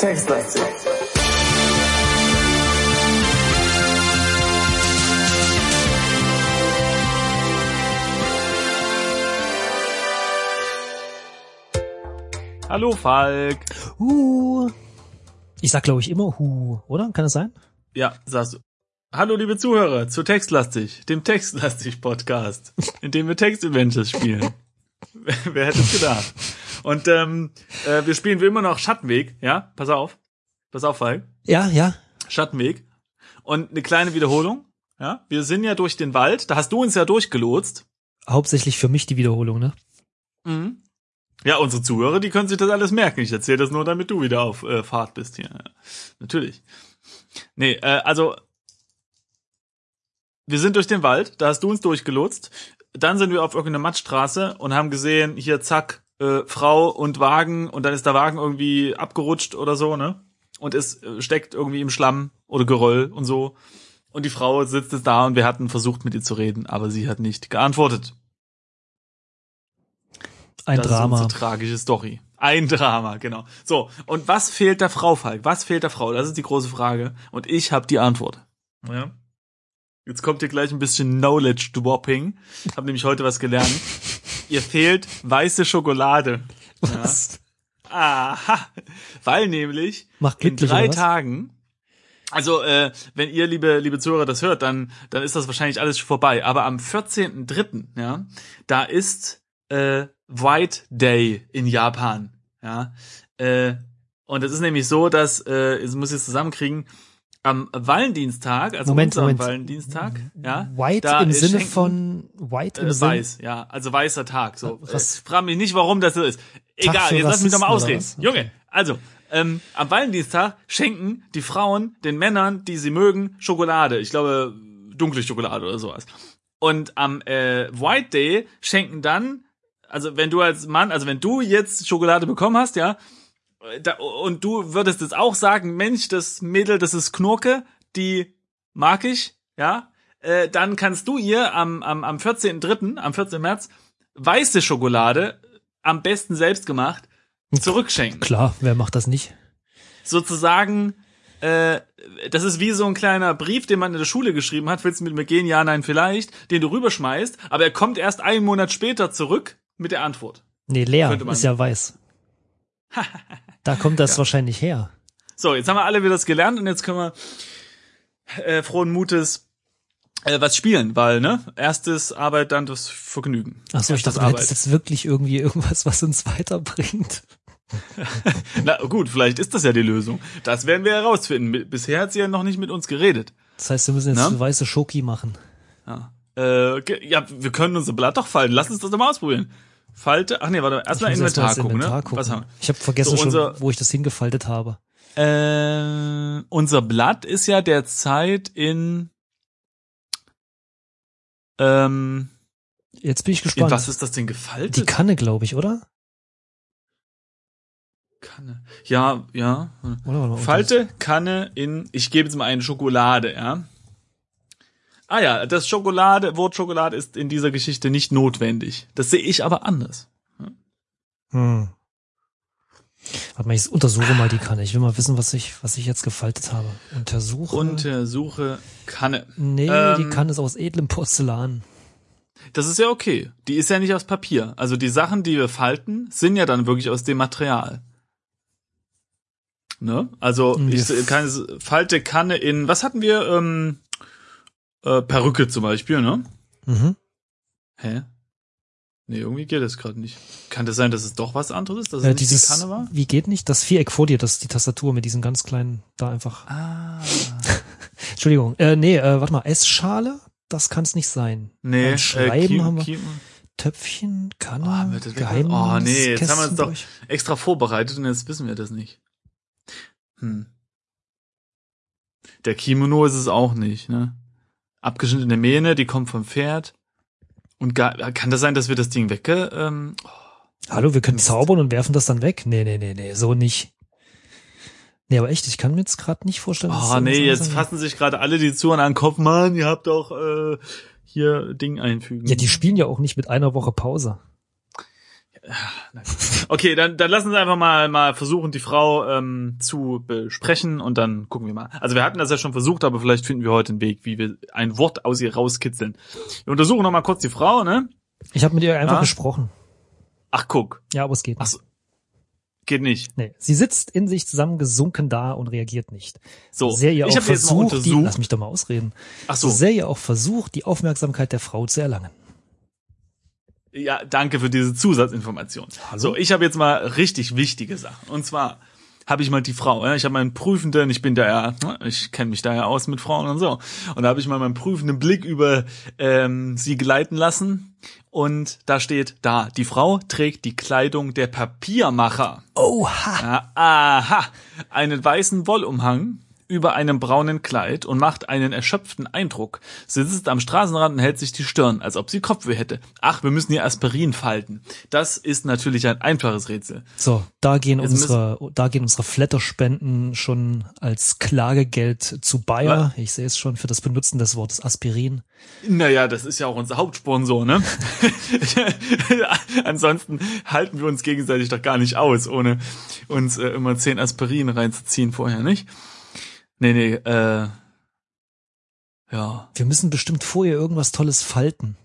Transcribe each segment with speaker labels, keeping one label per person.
Speaker 1: Textlastig.
Speaker 2: Hallo Falk.
Speaker 3: Hu. Ich sag, glaube ich, immer Hu, oder? Kann das sein?
Speaker 2: Ja, sagst du. Hallo liebe Zuhörer zu Textlastig, dem Textlastig Podcast, in dem wir Text-Adventures spielen. Wer hätte es gedacht? Und ähm, äh, wir spielen wie immer noch Schattenweg, ja? Pass auf. Pass auf, Falk.
Speaker 3: Ja, ja.
Speaker 2: Schattenweg. Und eine kleine Wiederholung. Ja, wir sind ja durch den Wald, da hast du uns ja durchgelotst.
Speaker 3: Hauptsächlich für mich die Wiederholung, ne?
Speaker 2: Mhm. Ja, unsere Zuhörer, die können sich das alles merken. Ich erzähle das nur, damit du wieder auf äh, Fahrt bist hier. Ja, natürlich. Nee, äh, also wir sind durch den Wald, da hast du uns durchgelotst. Dann sind wir auf irgendeiner Mattstraße und haben gesehen, hier zack, äh, Frau und Wagen und dann ist der Wagen irgendwie abgerutscht oder so, ne? Und es äh, steckt irgendwie im Schlamm oder Geröll und so. Und die Frau sitzt jetzt da und wir hatten versucht mit ihr zu reden, aber sie hat nicht geantwortet.
Speaker 3: Ein
Speaker 2: das
Speaker 3: Drama.
Speaker 2: ist unsere tragische Story. Ein Drama, genau. So, und was fehlt der Frau, Falk? Was fehlt der Frau? Das ist die große Frage. Und ich habe die Antwort. Ja. Jetzt kommt hier gleich ein bisschen Knowledge Dropping. Ich habe nämlich heute was gelernt. Ihr fehlt weiße Schokolade.
Speaker 3: Was?
Speaker 2: Aha. Weil nämlich
Speaker 3: Macht
Speaker 2: in drei? Tagen, also äh, wenn ihr, liebe, liebe Zuhörer, das hört, dann, dann ist das wahrscheinlich alles schon vorbei. Aber am 14.3., ja, da ist äh, White Day in Japan. Ja. Äh, und es ist nämlich so, dass, äh, es muss ich es zusammenkriegen, am Valentinstag, also
Speaker 3: Moment,
Speaker 2: unserem
Speaker 3: Moment.
Speaker 2: Valentinstag, ja,
Speaker 3: White
Speaker 2: da
Speaker 3: im Sinne
Speaker 2: Schenken-
Speaker 3: von White im
Speaker 2: äh,
Speaker 3: Sinne.
Speaker 2: weiß, ja, also weißer Tag. So,
Speaker 3: Was?
Speaker 2: äh, frag mich nicht, warum das so ist. Egal,
Speaker 3: für
Speaker 2: jetzt lass mich doch mal ausreden.
Speaker 3: was?
Speaker 2: Junge, also ähm, am Valentinstag schenken die Frauen den Männern, die sie mögen, Schokolade. Ich glaube dunkle Schokolade oder sowas. Und am äh, White Day schenken dann, also wenn du als Mann, also wenn du jetzt Schokolade bekommen hast, ja, da, und du würdest jetzt auch sagen, Mensch, das Mädel, das ist Knurke, die mag ich, ja, äh, dann kannst du ihr am, am, am 14.3., am 14. März, weiße Schokolade, am besten selbst gemacht, zurückschenken.
Speaker 3: Klar, wer macht das nicht?
Speaker 2: Sozusagen, äh, das ist wie so ein kleiner Brief, den man in der Schule geschrieben hat, willst du mit mir gehen, ja, nein, vielleicht, den du rüberschmeißt, aber er kommt erst einen Monat später zurück mit der Antwort.
Speaker 3: Nee, leer ist ja weiß. da kommt das wahrscheinlich her.
Speaker 2: So, jetzt haben wir alle wieder das gelernt und jetzt können wir äh, frohen Mutes äh, was spielen, weil, ne, erstes Arbeit, dann das Vergnügen.
Speaker 3: Achso, ich dachte, du hättest jetzt wirklich irgendwie irgendwas, was uns weiterbringt.
Speaker 2: Na gut, vielleicht ist das ja die Lösung. Das werden wir herausfinden. Bi- Bisher hat sie ja noch nicht mit uns geredet.
Speaker 3: Das heißt, wir müssen jetzt
Speaker 2: Na?
Speaker 3: eine weiße Schoki machen.
Speaker 2: Ja, äh, ge- ja wir können unser Blatt doch falten. Lass uns das doch mal ausprobieren. Falte, ach nee, warte, erstmal
Speaker 3: erst
Speaker 2: Inventar
Speaker 3: ins
Speaker 2: gucken,
Speaker 3: Inventar
Speaker 2: ne?
Speaker 3: gucken.
Speaker 2: Was haben
Speaker 3: Ich habe vergessen
Speaker 2: So, unser-
Speaker 3: schon, wo ich das hingefaltet habe.
Speaker 2: wir? Äh, unser Blatt ist ja derzeit in, ähm,
Speaker 3: Jetzt bin ich
Speaker 2: in
Speaker 3: gespannt.
Speaker 2: was ist das denn gefaltet?
Speaker 3: Die Kanne, glaube ich, oder?
Speaker 2: Kanne. Ja, ja.
Speaker 3: Oder mal,
Speaker 2: Falte, Kanne in, ich gebe jetzt mal eine Schokolade, ja. Ah ja, das Schokolade, Wort Schokolade ist in dieser Geschichte nicht notwendig. Das sehe ich aber anders.
Speaker 3: Hm. Warte mal, ich untersuche mal die Kanne. Ich will mal wissen, was ich, was ich jetzt gefaltet habe. Untersuche.
Speaker 2: Untersuche Kanne.
Speaker 3: nee,
Speaker 2: ähm,
Speaker 3: die Kanne ist aus edlem Porzellan.
Speaker 2: Das ist ja okay. Die ist ja nicht aus Papier. Also die Sachen, die wir falten, sind ja dann wirklich aus dem Material. Ne? Also ich kann falte Kanne in, was hatten wir? Ähm, äh, Perücke zum Beispiel, ne?
Speaker 3: Mhm.
Speaker 2: Hä? Nee, irgendwie geht das gerade nicht. Kann das sein, dass es doch was anderes ist? Dass
Speaker 3: Äh, dieses,
Speaker 2: die Kanne war?
Speaker 3: wie geht nicht? Das Viereck vor dir, das ist die Tastatur mit diesen ganz kleinen, da einfach.
Speaker 2: Ah.
Speaker 3: Entschuldigung. Äh, nee, äh, warte mal, Essschale? Das kann es nicht sein.
Speaker 2: Nee,
Speaker 3: Beim Schreiben
Speaker 2: Kiem-
Speaker 3: haben wir
Speaker 2: Kiem-
Speaker 3: Töpfchen, Kanne,
Speaker 2: Oh, haben wir das weg-
Speaker 3: Geheim.
Speaker 2: oh nee, jetzt haben wir uns doch
Speaker 3: durch.
Speaker 2: extra vorbereitet und jetzt wissen wir das nicht. Hm. Der Kimono ist es auch nicht, ne? Abgeschnittene Mähne, die kommt vom Pferd. Und gar, kann das sein, dass wir das Ding wegge... Ähm,
Speaker 3: Hallo, wir können zaubern und werfen das dann weg? Nee, nee, nee, nee, so nicht. Nee, aber echt, ich kann mir jetzt gerade nicht vorstellen.
Speaker 2: oh
Speaker 3: es
Speaker 2: nee, jetzt fassen sich gerade alle die Zuhörer an den Kopf. Mann, ihr habt doch äh, hier Ding einfügen.
Speaker 3: Ja, die spielen ja auch nicht mit einer Woche Pause.
Speaker 2: Okay, dann, dann lassen Sie einfach mal, mal versuchen, die Frau ähm, zu besprechen und dann gucken wir mal. Also wir hatten das ja schon versucht, aber vielleicht finden wir heute einen Weg, wie wir ein Wort aus ihr rauskitzeln. Wir untersuchen noch mal kurz die Frau, ne?
Speaker 3: Ich habe mit ihr einfach
Speaker 2: Ah.
Speaker 3: gesprochen.
Speaker 2: Ach, guck.
Speaker 3: Ja, aber es geht
Speaker 2: Ach
Speaker 3: nicht.
Speaker 2: so. Geht nicht.
Speaker 3: Nee, sie sitzt in sich zusammengesunken da und reagiert nicht.
Speaker 2: So,
Speaker 3: sehr ihr
Speaker 2: ich
Speaker 3: auch versucht, die, lass mich doch mal ausreden.
Speaker 2: Ach
Speaker 3: So
Speaker 2: so,
Speaker 3: sehr ihr auch versucht, die Aufmerksamkeit der Frau zu erlangen.
Speaker 2: Ja, danke für diese Zusatzinformation.
Speaker 3: Hallo?
Speaker 2: So, ich habe jetzt mal richtig wichtige Sachen. Und zwar habe ich mal die Frau, ja, ich habe meinen prüfenden, ich bin da ja, ne, ich kenne mich da ja aus mit Frauen und so. Und da habe ich mal meinen prüfenden Blick über ähm, sie gleiten lassen. Und da steht da, die Frau trägt die Kleidung der Papiermacher.
Speaker 3: Oha!
Speaker 2: Ja, aha, einen weißen Wollumhang über einem braunen Kleid und macht einen erschöpften Eindruck. Sie sitzt am Straßenrand und hält sich die Stirn, als ob sie Kopfweh hätte. Ach, wir müssen ihr Aspirin falten. Das ist natürlich ein einfaches Rätsel.
Speaker 3: So, da gehen
Speaker 2: Jetzt
Speaker 3: unsere, da gehen unsere Flatterspenden schon als Klagegeld zu Bayer. Ich sehe es schon für das Benutzen des Wortes Aspirin.
Speaker 2: Naja, das ist ja auch unser Hauptsponsor, ne? Ansonsten halten wir uns gegenseitig doch gar nicht aus, ohne uns äh, immer zehn Aspirin reinzuziehen vorher, nicht? Nee, nee, äh, ja.
Speaker 3: Wir müssen bestimmt vorher irgendwas Tolles falten.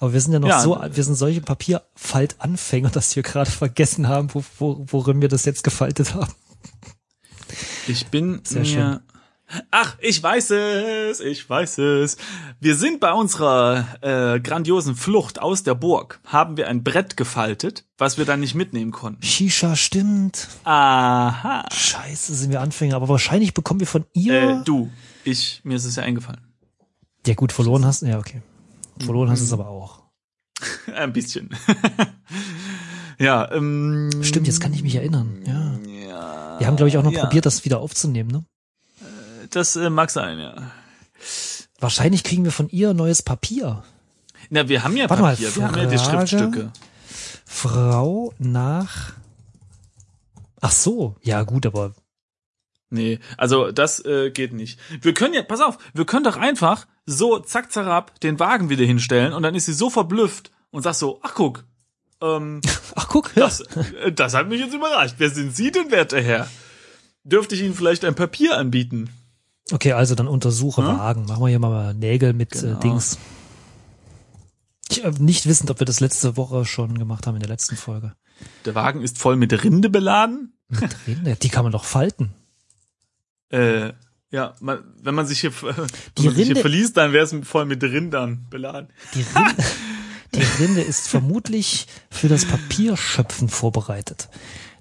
Speaker 3: Aber wir sind ja noch
Speaker 2: Ja.
Speaker 3: so, wir sind solche Papierfaltanfänger, dass wir gerade vergessen haben, wo, wo, worin wir das jetzt gefaltet haben.
Speaker 2: Ich bin
Speaker 3: Sehr
Speaker 2: mir.
Speaker 3: schön.
Speaker 2: Ach, ich weiß es, ich weiß es. Wir sind bei unserer äh, grandiosen Flucht aus der Burg, haben wir ein Brett gefaltet, was wir dann nicht mitnehmen konnten.
Speaker 3: Shisha stimmt.
Speaker 2: Aha.
Speaker 3: Scheiße, sind wir Anfänger. Aber wahrscheinlich bekommen wir von ihr.
Speaker 2: Äh, du, ich, mir ist es ja eingefallen.
Speaker 3: ja gut, verloren hast. Ja, okay. Verloren hast
Speaker 2: Mhm.
Speaker 3: es aber auch.
Speaker 2: Ein bisschen. ja, ähm,
Speaker 3: Stimmt, jetzt kann ich mich erinnern. Ja.
Speaker 2: Ja,
Speaker 3: Wir haben, glaube ich, auch noch
Speaker 2: ja,
Speaker 3: probiert, das wieder aufzunehmen, ne?
Speaker 2: Das äh, mag sein, ja.
Speaker 3: Wahrscheinlich kriegen wir von ihr neues Papier.
Speaker 2: Na, wir haben ja
Speaker 3: Warte mal,
Speaker 2: Papier, wir haben ja die
Speaker 3: Frage?
Speaker 2: Schriftstücke.
Speaker 3: Frau nach. Ach so, ja gut, aber
Speaker 2: Nee, also das äh, geht nicht. Wir können ja, pass auf, wir können doch einfach so zack zarab den Wagen wieder hinstellen und dann ist sie so verblüfft und sagt so, ach guck, ähm,
Speaker 3: ach guck,
Speaker 2: das, äh, das hat mich jetzt überrascht. Wer sind Sie denn, werter Herr? Dürfte ich Ihnen vielleicht ein Papier anbieten?
Speaker 3: Okay, also dann untersuche
Speaker 2: Hm?
Speaker 3: Wagen. Machen wir hier mal Nägel mit
Speaker 2: Genau.
Speaker 3: äh, Dings. Ich, äh, nicht wissend, ob wir das letzte Woche schon gemacht haben in der letzten Folge.
Speaker 2: Der Wagen ist voll mit Rinde beladen.
Speaker 3: Mit Rinde, die kann man doch falten.
Speaker 2: Äh, ja, man, wenn man sich hier,
Speaker 3: Die
Speaker 2: man sich hier
Speaker 3: Rinde-
Speaker 2: verliest, dann wäre es voll mit Rindern beladen.
Speaker 3: Die Rinde, die Rinde ist vermutlich für das Papierschöpfen vorbereitet.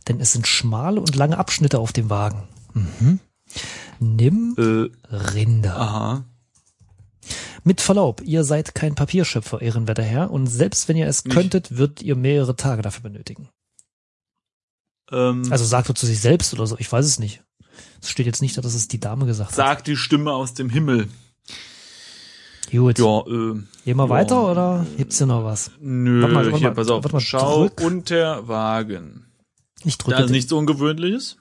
Speaker 3: Denn es sind schmale und lange Abschnitte auf dem Wagen. Mhm. Nimm
Speaker 2: Äh,
Speaker 3: Rinde.
Speaker 2: aha.
Speaker 3: Mit Verlaub, ihr seid kein Papierschöpfer, ehrenwerter Herr, und selbst wenn ihr es
Speaker 2: Nicht.
Speaker 3: könntet, würdet ihr mehrere Tage dafür benötigen.
Speaker 2: Ähm,
Speaker 3: Also sagt er zu sich selbst oder so, ich weiß es nicht. Es steht jetzt nicht, da, dass es die Dame gesagt hat.
Speaker 2: sagt die Stimme aus dem Himmel.
Speaker 3: Gut.
Speaker 2: Ja, äh,
Speaker 3: Gehen wir
Speaker 2: ja.
Speaker 3: weiter oder gibt's hier noch was?
Speaker 2: nö,
Speaker 3: Warte mal, warte
Speaker 2: hier,
Speaker 3: mal,
Speaker 2: pass auf.
Speaker 3: warte mal,
Speaker 2: Schau
Speaker 3: drück.
Speaker 2: unter Wagen.
Speaker 3: Ich
Speaker 2: Da
Speaker 3: drücke
Speaker 2: ist nichts Ungewöhnliches.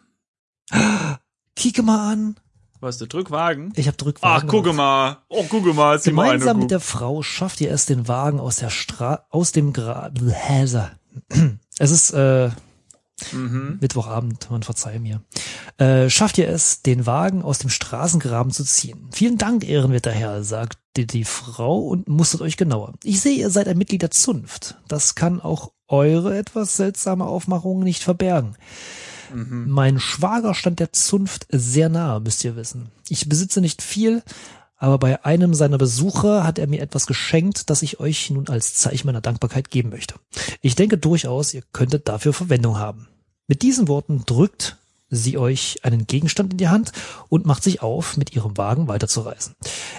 Speaker 3: Kicke mal an.
Speaker 2: Was, der Drückwagen?
Speaker 3: Ich habe
Speaker 2: Ach,
Speaker 3: Drückwagen.
Speaker 2: gucke
Speaker 3: gemacht.
Speaker 2: mal. Oh, gucke mal. Mal
Speaker 3: Gemeinsam mit der Frau schafft ihr es, den Wagen aus der Stra aus dem Gra. Es ist äh,
Speaker 2: Mhm.
Speaker 3: Mittwochabend, man verzeih mir. Äh, schafft ihr es, den Wagen aus dem Straßengraben zu ziehen? Vielen Dank, ehrenwerter Herr, sagte die Frau und mustert euch genauer. Ich sehe, ihr seid ein Mitglied der Zunft. Das kann auch eure etwas seltsame Aufmachung nicht verbergen.
Speaker 2: Mhm.
Speaker 3: Mein Schwager stand der Zunft sehr nahe, müsst ihr wissen. Ich besitze nicht viel, aber bei einem seiner Besuche hat er mir etwas geschenkt, das ich euch nun als Zeichen meiner Dankbarkeit geben möchte. Ich denke durchaus, ihr könntet dafür Verwendung haben. Mit diesen Worten drückt sie euch einen Gegenstand in die Hand und macht sich auf, mit ihrem Wagen weiterzureisen.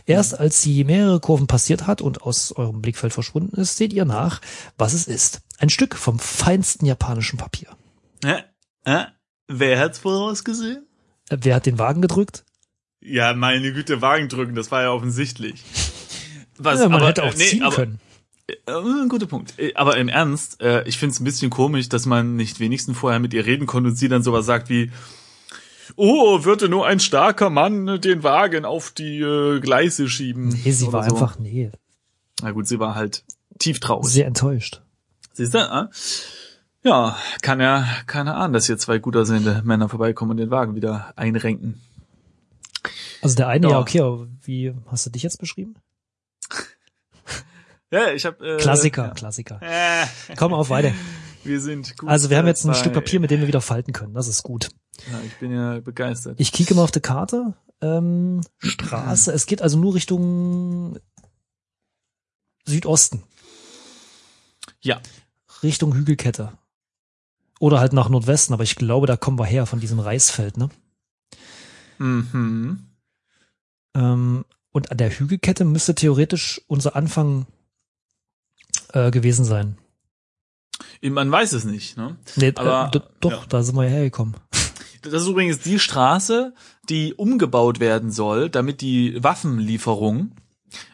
Speaker 3: Erst als sie mehrere Kurven passiert hat und aus eurem Blickfeld verschwunden ist, seht ihr nach, was es ist. Ein Stück vom feinsten japanischen Papier.
Speaker 2: Hä? Hä? Wer hat's vorausgesehen?
Speaker 3: Äh, Wer hat den Wagen gedrückt?
Speaker 2: Ja, meine Güte, Wagen drücken, das war ja offensichtlich. Was,
Speaker 3: ja, man
Speaker 2: aber,
Speaker 3: hätte auch
Speaker 2: äh, nee,
Speaker 3: ziehen
Speaker 2: aber,
Speaker 3: können.
Speaker 2: Äh, ein guter Punkt. Äh, Aber im Ernst, äh, ich finde es ein bisschen komisch, dass man nicht wenigstens vorher mit ihr reden konnte und sie dann sowas sagt wie, oh, würde nur ein starker Mann den Wagen auf die äh, Gleise schieben.
Speaker 3: Nee, sie war
Speaker 2: so.
Speaker 3: einfach, nee,
Speaker 2: Na gut, sie war halt tief traurig.
Speaker 3: sehr enttäuscht.
Speaker 2: Siehst du? Ah? Ja, kann ja keiner ahnen, dass hier zwei gut aussehende Männer vorbeikommen und den Wagen wieder einrenken.
Speaker 3: Also der eine, ja,
Speaker 2: Ja.
Speaker 3: okay, aber wie hast du dich jetzt beschrieben?
Speaker 2: Ja, ich hab äh,
Speaker 3: Klassiker, Klassiker.
Speaker 2: Äh,
Speaker 3: Komm auf weiter.
Speaker 2: wir sind gut.
Speaker 3: Also wir haben jetzt ein. Stück Papier, mit dem wir wieder falten können. Das ist gut.
Speaker 2: Ja, ich bin ja begeistert.
Speaker 3: Ich kicke mal auf die Karte. Ähm, Straße. Es geht also nur Richtung Südosten.
Speaker 2: ja,
Speaker 3: Richtung Hügelkette. Oder halt nach Nordwesten, aber ich glaube, da kommen wir her von diesem Reisfeld, ne?
Speaker 2: mhm.
Speaker 3: Ähm, und an der Hügelkette müsste theoretisch unser Anfang äh, gewesen sein.
Speaker 2: Man weiß es nicht. Ne?
Speaker 3: Nee,
Speaker 2: Aber,
Speaker 3: äh, doch,
Speaker 2: ja.
Speaker 3: da sind wir ja hergekommen.
Speaker 2: Das ist übrigens die Straße, die umgebaut werden soll, damit die Waffenlieferung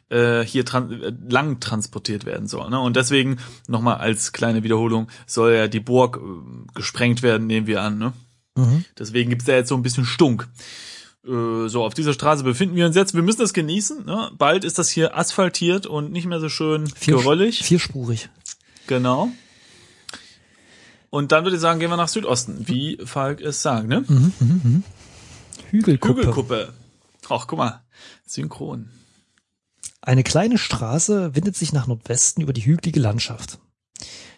Speaker 2: äh, hier tran äh, lang transportiert werden soll. Ne? Und deswegen, nochmal als kleine Wiederholung, soll ja die Burg äh, gesprengt werden, nehmen wir an. Ne?
Speaker 3: Mhm.
Speaker 2: Deswegen gibt's da jetzt so ein bisschen Stunk. Äh, So, auf dieser Straße befinden wir uns jetzt. Wir müssen das genießen. Ne? Bald ist das hier asphaltiert und nicht mehr so schön
Speaker 3: Vier-
Speaker 2: geröllig.
Speaker 3: Vierspurig.
Speaker 2: Genau. Und dann würde ich sagen, gehen wir nach Südosten, wie Falk es sagt, ne?
Speaker 3: Mhm, mhm, mhm. Hügelkuppe.
Speaker 2: Hügelkuppe. Ach, guck mal. Synchron.
Speaker 3: Eine kleine Straße windet sich nach Nordwesten über die hügelige Landschaft.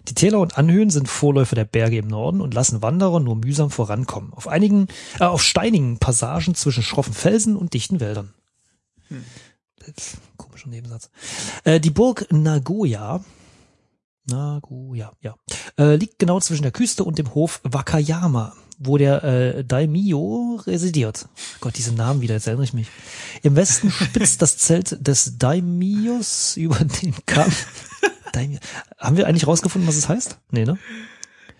Speaker 3: Die Täler und Anhöhen sind Vorläufer der Berge im Norden und lassen Wanderer nur mühsam vorankommen. Auf einigen, äh, auf steinigen Passagen zwischen schroffen Felsen und dichten Wäldern. Pff, Komischer Nebensatz. Äh, die Burg Nagoya, Nagoya, ja, äh, liegt genau zwischen der Küste und dem Hof Wakayama, wo der äh, Daimyo residiert. Gott, diese Namen wieder, jetzt erinnere ich mich. Im Westen spitzt das Zelt des Daimyos über den Kamm. Daimyo. Haben wir eigentlich rausgefunden, was es heißt? Nee, ne?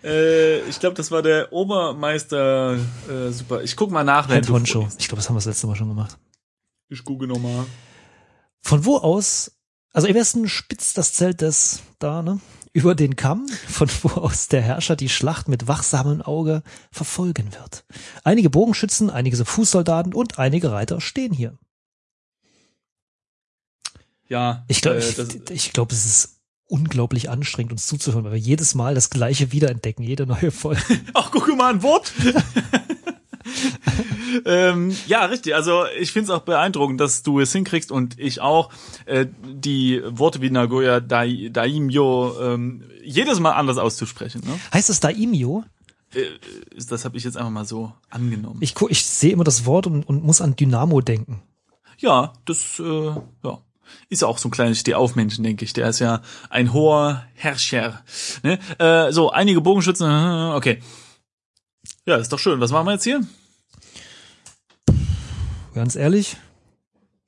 Speaker 2: Äh, ich glaube, das war der Obermeister. Äh, super. Ich guck mal nach.
Speaker 3: Head Honcho. Ich glaube, das haben wir das letzte Mal schon gemacht.
Speaker 2: Ich gucke nochmal.
Speaker 3: Von wo aus, also im Westen spitzt das Zelt des, da, ne, über den Kamm, von wo aus der Herrscher die Schlacht mit wachsamem Auge verfolgen wird. Einige Bogenschützen, einige so Fußsoldaten und einige Reiter stehen hier.
Speaker 2: Ja.
Speaker 3: Ich glaube,
Speaker 2: äh,
Speaker 3: ich, ich glaube, es ist unglaublich anstrengend, uns zuzuhören, weil wir jedes Mal das Gleiche wiederentdecken, jede neue Folge.
Speaker 2: Ach, guck mal, ein Wort. ähm, ja, richtig. Also ich finde es auch beeindruckend, dass du es hinkriegst und ich auch äh, die Worte wie Nagoya Dai, Daimyo ähm, jedes Mal anders auszusprechen. Ne?
Speaker 3: Heißt es Daimyo?
Speaker 2: Äh, das habe ich jetzt einfach mal so angenommen.
Speaker 3: Ich, gu- ich sehe immer das Wort und, und muss an Dynamo denken.
Speaker 2: ja, das äh, ja. Ist ja auch so ein kleines Stehaufmännchen, denke ich. Der ist ja ein hoher Herrscher. Ne? Äh, so, einige Bogenschützen, okay. Ja, ist doch schön. Was machen wir jetzt hier?
Speaker 3: Ganz ehrlich,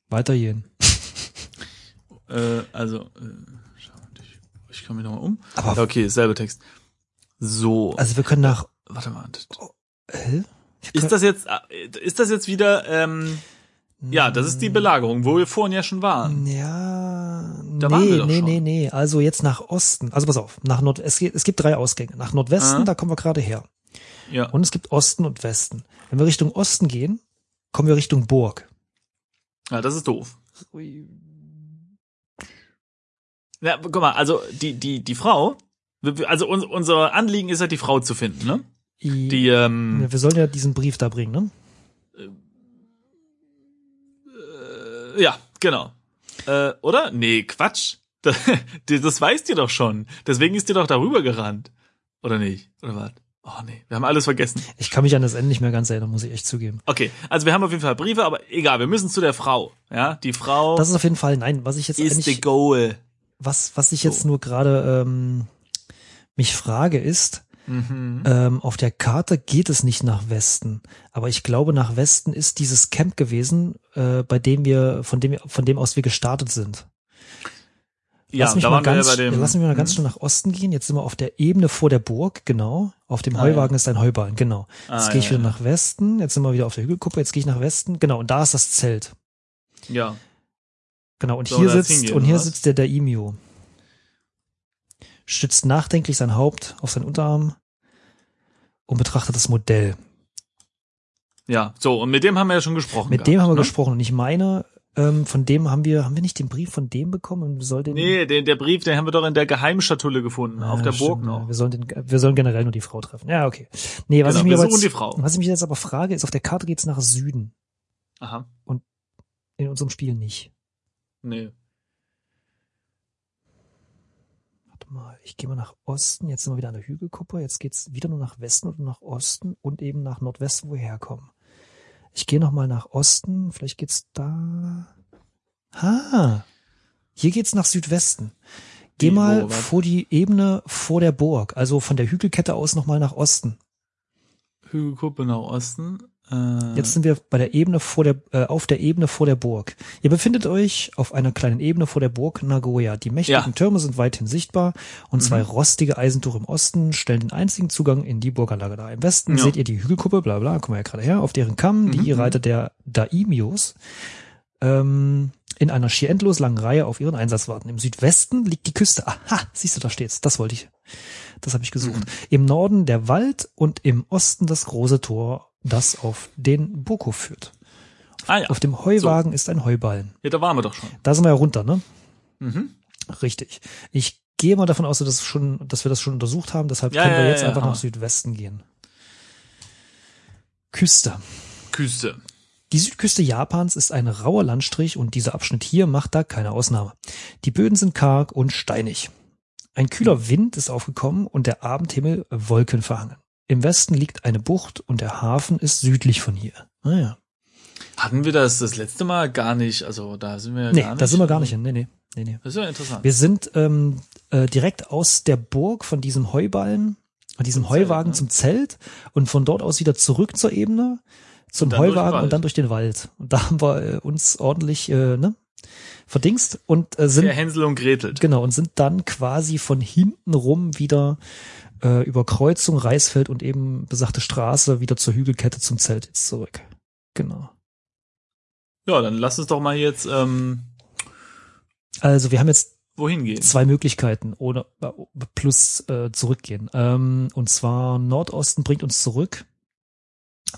Speaker 3: weitergehen.
Speaker 2: Äh, also, äh, schau, ich, ich komme mich nochmal um.
Speaker 3: Aber-
Speaker 2: ja, okay, selbe Text. So,
Speaker 3: Also wir können nach,
Speaker 2: warte mal.
Speaker 3: hä? Ich
Speaker 2: Ist das jetzt, äh, ist das jetzt wieder, ähm, ja, das ist die Belagerung, wo wir vorhin ja schon waren.
Speaker 3: Ja,
Speaker 2: Da waren
Speaker 3: nee,
Speaker 2: wir doch
Speaker 3: nee,
Speaker 2: schon.
Speaker 3: nee, nee. Also jetzt nach Osten. Also pass auf, nach Nord es, geht, es gibt drei Ausgänge. Nach Nordwesten,
Speaker 2: Ah.
Speaker 3: da kommen wir gerade her.
Speaker 2: Ja.
Speaker 3: Und es gibt Osten und Westen. Wenn wir Richtung Osten gehen, kommen wir Richtung Burg.
Speaker 2: ja, das ist doof. Ja, guck mal, also die, die, die Frau, also uns, unser Anliegen ist ja, die Frau zu finden, ne? Die, ähm,
Speaker 3: wir sollen ja diesen Brief da bringen, ne?
Speaker 2: äh, ja, genau. Äh, oder? Nee, Quatsch. Das, das weißt ihr doch schon. Deswegen ist ihr doch darüber gerannt. Oder nicht? Oder was? Oh nee, wir haben alles vergessen.
Speaker 3: Ich kann mich an das Ende nicht mehr ganz erinnern, muss ich echt zugeben.
Speaker 2: Okay, also wir haben auf jeden Fall Briefe, aber egal, wir müssen zu der Frau. Ja, die Frau
Speaker 3: Das ist auf jeden Fall, nein, was ich jetzt
Speaker 2: ist the
Speaker 3: eigentlich,
Speaker 2: goal.
Speaker 3: was, was ich jetzt
Speaker 2: So.
Speaker 3: nur gerade ähm, mich frage ist,
Speaker 2: Mhm.
Speaker 3: ähm, auf der Karte geht es nicht nach Westen, aber ich glaube, nach Westen ist dieses Camp gewesen, äh, bei dem wir, von dem, wir- von dem aus wir gestartet sind.
Speaker 2: Ja,
Speaker 3: lass mich
Speaker 2: da
Speaker 3: mal
Speaker 2: wir ja
Speaker 3: ganz,
Speaker 2: bei dem.
Speaker 3: lass mich mal ganz
Speaker 2: Mhm.
Speaker 3: schnell nach Osten gehen. Jetzt sind wir auf der Ebene vor der Burg, genau. Auf dem
Speaker 2: Ah,
Speaker 3: Heuwagen ist ein Heuballen, genau.
Speaker 2: Ah,
Speaker 3: Jetzt gehe ich
Speaker 2: ja,
Speaker 3: wieder
Speaker 2: ja.
Speaker 3: nach Westen. Jetzt sind wir wieder auf der Hügelkuppe. Jetzt gehe ich nach Westen. Genau. Und da ist das Zelt.
Speaker 2: Ja.
Speaker 3: Genau. Und
Speaker 2: So,
Speaker 3: hier sitzt,
Speaker 2: hingehen,
Speaker 3: und hier
Speaker 2: was?
Speaker 3: sitzt der Daimyo. Stützt nachdenklich sein Haupt auf seinen Unterarm und betrachtet das Modell.
Speaker 2: Ja, so, und mit dem haben wir ja schon gesprochen.
Speaker 3: Mit
Speaker 2: gehabt,
Speaker 3: dem haben wir
Speaker 2: ne?
Speaker 3: gesprochen. Und ich meine, Ähm, von dem haben wir, haben wir nicht den Brief von dem bekommen und wir sollen den.
Speaker 2: Nee, den, der Brief, den haben wir doch in der Geheimschatulle gefunden, auf
Speaker 3: Ja,
Speaker 2: der Burg
Speaker 3: stimmt, ja.
Speaker 2: noch.
Speaker 3: Wir sollen den, wir sollen generell nur die Frau treffen. Ja, okay. Nee, was
Speaker 2: Genau,
Speaker 3: ich mir jetzt,
Speaker 2: die Frau.
Speaker 3: was ich mich jetzt aber frage, ist, auf der Karte geht's nach Süden.
Speaker 2: Aha.
Speaker 3: In unserem Spiel nicht.
Speaker 2: Nee.
Speaker 3: Warte mal, ich gehe mal nach Osten. Jetzt sind wir wieder an der Hügelkuppe. Jetzt geht's wieder nur nach Westen und nach Osten und eben nach Nordwesten, wo wir herkommen. Ich gehe noch mal nach Osten. Vielleicht geht's da. Ha. Hier geht's nach Südwesten. Geh
Speaker 2: Wie,
Speaker 3: mal
Speaker 2: was?
Speaker 3: vor die Ebene vor der Burg, also von der Hügelkette aus noch mal nach Osten.
Speaker 2: Hügelkuppe nach Osten. Äh,
Speaker 3: Jetzt sind wir bei der Ebene vor der, äh, auf der Ebene vor der Burg. Ihr befindet euch auf einer kleinen Ebene vor der Burg Nagoya. Die mächtigen
Speaker 2: Ja.
Speaker 3: Türme sind weithin sichtbar und zwei
Speaker 2: Mhm.
Speaker 3: rostige Eisentore im Osten stellen den einzigen Zugang in die Burganlage dar. Im Westen
Speaker 2: Ja.
Speaker 3: seht ihr die Hügelkuppe, bla bla, kommen wir ja gerade her, auf deren Kamm
Speaker 2: Mhm,
Speaker 3: die. Reiter der Daimios ähm, in einer schier endlos langen Reihe auf ihren Einsatz warten. Im Südwesten liegt die Küste. Aha, siehst du, da steht's. Das wollte ich. Das habe ich gesucht.
Speaker 2: Mhm.
Speaker 3: Im Norden der Wald und im Osten das große Tor, das auf den Burghof führt.
Speaker 2: ah ja.
Speaker 3: Auf dem Heuwagen ist ein Heuballen.
Speaker 2: ja, da waren wir doch schon.
Speaker 3: Da sind wir ja runter, ne?
Speaker 2: Mhm.
Speaker 3: Richtig. Ich gehe mal davon aus, dass, das schon, dass wir das schon untersucht haben, deshalb
Speaker 2: Ja,
Speaker 3: können wir
Speaker 2: ja,
Speaker 3: jetzt einfach nach Südwesten gehen. Küste.
Speaker 2: Küste.
Speaker 3: Die Südküste Japans ist ein rauer Landstrich und dieser Abschnitt hier macht da keine Ausnahme. Die Böden sind karg und steinig. Ein kühler Wind ist aufgekommen und der Abendhimmel wolkenverhangen. Im Westen liegt eine Bucht und der Hafen ist südlich von hier. Naja.
Speaker 2: Hatten wir das das letzte Mal gar nicht? Also da sind wir ja
Speaker 3: Nee,
Speaker 2: gar nicht.
Speaker 3: da sind wir gar nicht hin. Nee, nee, nee, nee.
Speaker 2: Das ist ja interessant.
Speaker 3: Wir sind ähm, äh, direkt aus der Burg von diesem Heuballen, von diesem
Speaker 2: Zelt,
Speaker 3: Heuwagen
Speaker 2: ne?
Speaker 3: zum Zelt und von dort aus wieder zurück zur Ebene, zum Heuwagen und dann durch den Wald. Und da haben wir äh, uns ordentlich äh, ne, verdingst und äh, sind
Speaker 2: Der Hänsel und Gretel.
Speaker 3: genau und sind dann quasi von hinten rum wieder äh, über Kreuzung, Reisfeld und eben besagte Straße wieder zur Hügelkette zum Zelt jetzt zurück. Genau.
Speaker 2: Ja, dann lass uns doch mal jetzt ähm,
Speaker 3: Also wir haben jetzt
Speaker 2: wohin gehen.
Speaker 3: zwei Möglichkeiten ohne äh, plus äh, zurückgehen. Ähm, und zwar Nordosten bringt uns zurück,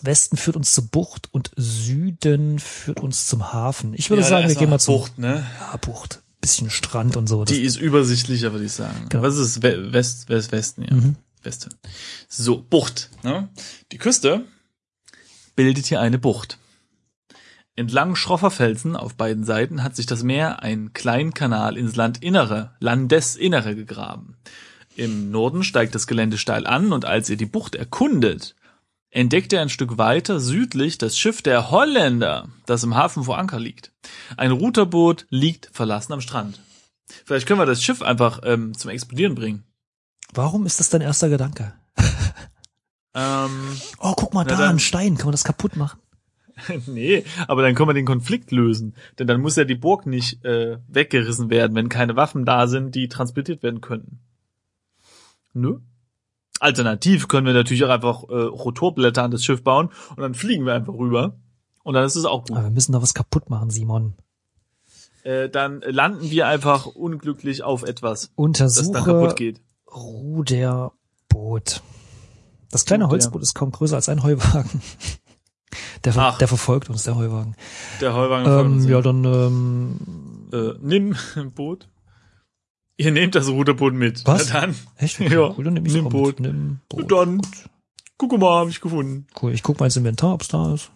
Speaker 3: Westen führt uns zur Bucht und Süden führt uns zum Hafen. Ich würde
Speaker 2: Ja,
Speaker 3: sagen, wir gehen
Speaker 2: mal
Speaker 3: zur
Speaker 2: Bucht, ne?
Speaker 3: Ja, Bucht. Bisschen Strand und so.
Speaker 2: Die ist übersichtlicher, würde ich sagen.
Speaker 3: Genau.
Speaker 2: Was ist es? We- West, West, Westen, ja.
Speaker 3: mhm.
Speaker 2: Westen. So, Bucht. Ne? Die Küste bildet hier eine Bucht. Entlang schroffer Felsen auf beiden Seiten hat sich das Meer einen kleinen Kanal ins Landinnere, Landesinnere gegraben. Im Norden steigt das Gelände steil an und als ihr die Bucht erkundet, entdeckt ihr ein Stück weiter südlich das Schiff der Holländer, das im Hafen vor Anker liegt. Ein Ruderboot liegt verlassen am Strand. Vielleicht können wir das Schiff einfach ähm, zum Explodieren bringen.
Speaker 3: Warum ist das dein erster Gedanke?
Speaker 2: Ähm,
Speaker 3: Oh, guck mal da,
Speaker 2: dann.
Speaker 3: ein Stein. Kann man das kaputt machen?
Speaker 2: nee, aber dann können wir den Konflikt lösen. Denn dann muss ja die Burg nicht äh, weggerissen werden, wenn keine Waffen da sind, die transportiert werden könnten. Nö. Alternativ können wir natürlich auch einfach äh, Rotorblätter an das Schiff bauen und dann fliegen wir einfach rüber. Und dann ist es auch gut.
Speaker 3: Aber wir müssen da was kaputt machen, Simon.
Speaker 2: Äh, dann landen wir einfach unglücklich auf etwas, das dann
Speaker 3: Untersuche
Speaker 2: kaputt geht.
Speaker 3: Ruderboot. Das kleine. Holzboot ist kaum größer als ein Heuwagen. Der, ver
Speaker 2: Ach.
Speaker 3: der verfolgt uns, der Heuwagen.
Speaker 2: Der Heuwagen folgt uns
Speaker 3: Ähm,
Speaker 2: ja.
Speaker 3: ja, dann ähm,
Speaker 2: äh, nimm ein Boot. Ihr nehmt das Ruderboot mit.
Speaker 3: Was?
Speaker 2: Na dann.
Speaker 3: echt?
Speaker 2: Ja,
Speaker 3: cool, dann nehm ich's
Speaker 2: nimm Boot.
Speaker 3: Mit. Nimm Boot.
Speaker 2: Dann. Guck mal, habe ich gefunden.
Speaker 3: Cool, ich guck mal ins Inventar, ob's da ist.